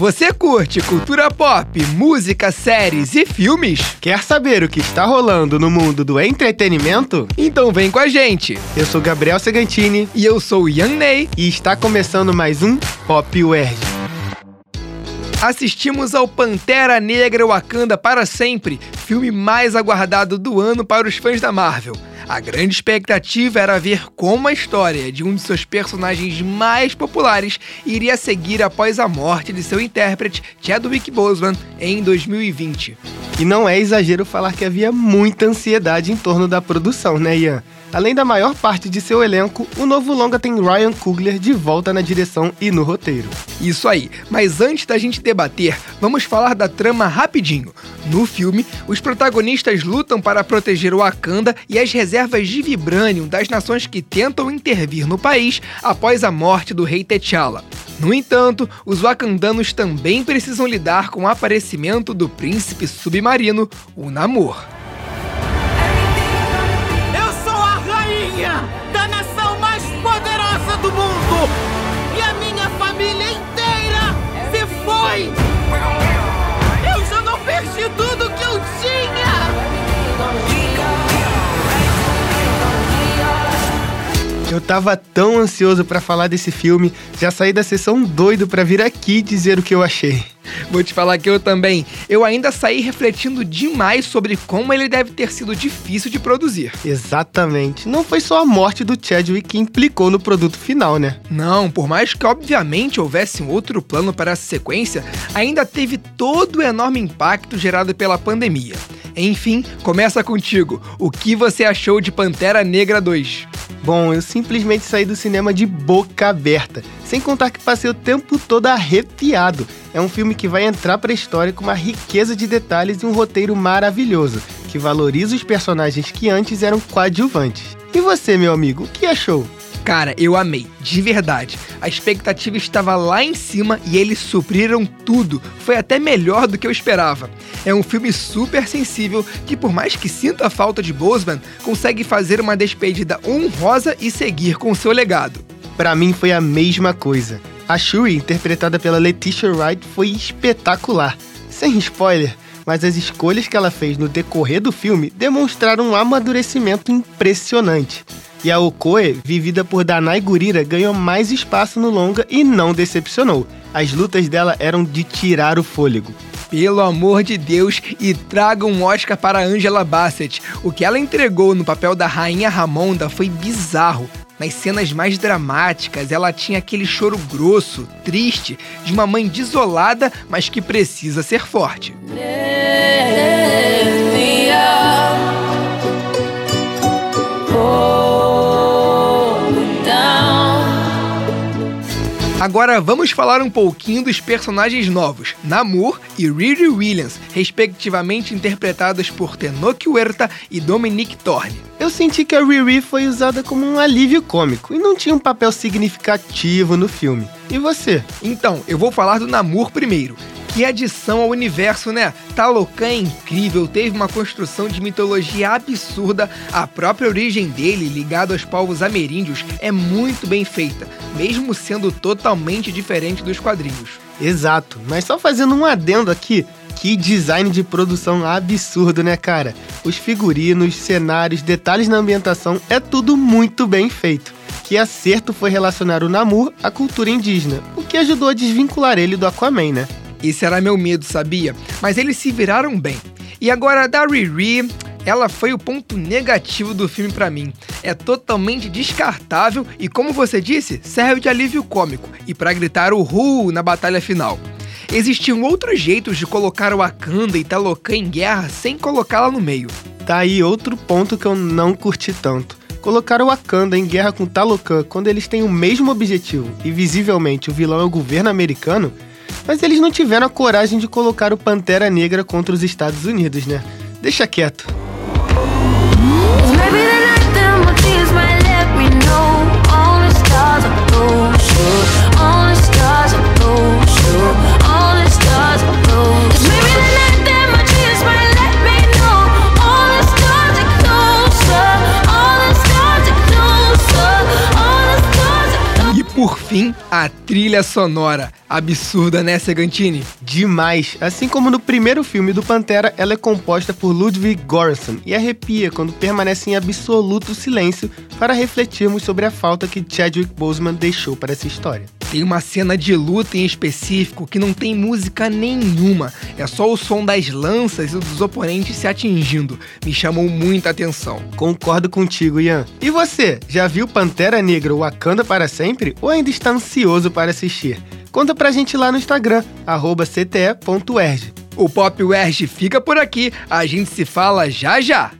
Você curte cultura pop, música, séries e filmes? Quer saber o que está rolando no mundo do entretenimento? Então vem com a gente. Eu sou Gabriel Segantini E eu sou o Young Ney. e está começando mais um Pop Word. Assistimos ao Pantera Negra Wakanda para sempre, filme mais aguardado do ano para os fãs da Marvel. A grande expectativa era ver como a história de um de seus personagens mais populares iria seguir após a morte de seu intérprete, Chadwick Boseman, em 2020. E não é exagero falar que havia muita ansiedade em torno da produção, né, Ian? Além da maior parte de seu elenco, o novo longa tem Ryan Coogler de volta na direção e no roteiro. Isso aí, mas antes da gente debater, vamos falar da trama rapidinho. No filme, os protagonistas lutam para proteger o Wakanda e as reservas de Vibranium das nações que tentam intervir no país após a morte do rei T'Challa. No entanto, os wakandanos também precisam lidar com o aparecimento do príncipe submarino, o Namor. Eu sou a rainha da nação mais poderosa do mundo! Eu tava tão ansioso pra falar desse filme, já saí da sessão doido pra vir aqui dizer o que eu achei. Vou te falar que eu também. Eu ainda saí refletindo demais sobre como ele deve ter sido difícil de produzir. Exatamente. Não foi só a morte do Chadwick que implicou no produto final, né? Não, por mais que obviamente houvesse um outro plano para essa sequência, ainda teve todo o enorme impacto gerado pela pandemia. Enfim, começa contigo. O que você achou de Pantera Negra 2? Bom, eu simplesmente saí do cinema de boca aberta, sem contar que passei o tempo todo arrepiado. É um filme que vai entrar pra história com uma riqueza de detalhes e um roteiro maravilhoso, que valoriza os personagens que antes eram coadjuvantes. E você, meu amigo, o que achou? Cara, eu amei, de verdade. A expectativa estava lá em cima e eles supriram tudo. Foi até melhor do que eu esperava. É um filme super sensível que, por mais que sinta a falta de Boseman, consegue fazer uma despedida honrosa e seguir com seu legado. Pra mim foi a mesma coisa. A Shuri, interpretada pela Letitia Wright, foi espetacular. Sem spoiler, mas as escolhas que ela fez no decorrer do filme demonstraram um amadurecimento impressionante. E a Okoye, vivida por Danai Gurira, ganhou mais espaço no longa e não decepcionou. As lutas dela eram de tirar o fôlego. Pelo amor de Deus, e traga um Oscar para Angela Bassett. O que ela entregou no papel da Rainha Ramonda foi bizarro. Nas cenas mais dramáticas, ela tinha aquele choro grosso, triste, de uma mãe desolada, mas que precisa ser forte. Lift Agora vamos falar um pouquinho dos personagens novos, Namor e Riri Williams, respectivamente interpretados por Tenoch Huerta e Dominic Thorne. Eu senti que a Riri foi usada como um alívio cômico e não tinha um papel significativo no filme. E você? Então, eu vou falar do Namor primeiro. Que adição ao universo, né? Talocan é incrível, teve uma construção de mitologia absurda, a própria origem dele, ligado aos povos ameríndios, é muito bem feita, mesmo sendo totalmente diferente dos quadrinhos. Exato, mas só fazendo um adendo aqui, que design de produção absurdo, né, cara? Os figurinos, cenários, detalhes na ambientação, é tudo muito bem feito. Que acerto foi relacionar o Namor à cultura indígena, o que ajudou a desvincular ele do Aquaman, né? Esse era meu medo, sabia? Mas eles se viraram bem. E agora da Riri, ela foi o ponto negativo do filme pra mim. É totalmente descartável e, como você disse, serve de alívio cômico e pra gritar o Ru na batalha final. Existiam outros jeitos de colocar o Wakanda e Talocan em guerra sem colocá-la no meio. Tá aí outro ponto que eu não curti tanto. Colocar o Wakanda em guerra com Talocan quando eles têm o mesmo objetivo e visivelmente o vilão é o governo americano, mas eles não tiveram a coragem de colocar o Pantera Negra contra os Estados Unidos, né? Deixa quieto. Por fim, a trilha sonora. Absurda, né, Segantini? Demais! Assim como no primeiro filme do Pantera, ela é composta por Ludwig Göransson e arrepia quando permanece em absoluto silêncio para refletirmos sobre a falta que Chadwick Boseman deixou para essa história. Tem uma cena de luta em específico que não tem música nenhuma, é só o som das lanças e dos oponentes se atingindo. Me chamou muita atenção. Concordo contigo, Ian. E você, já viu Pantera Negra Wakanda para sempre ou ainda está ansioso para assistir? Conta pra gente lá no Instagram, cte.erg. O Pop Werg fica por aqui, a gente se fala já já!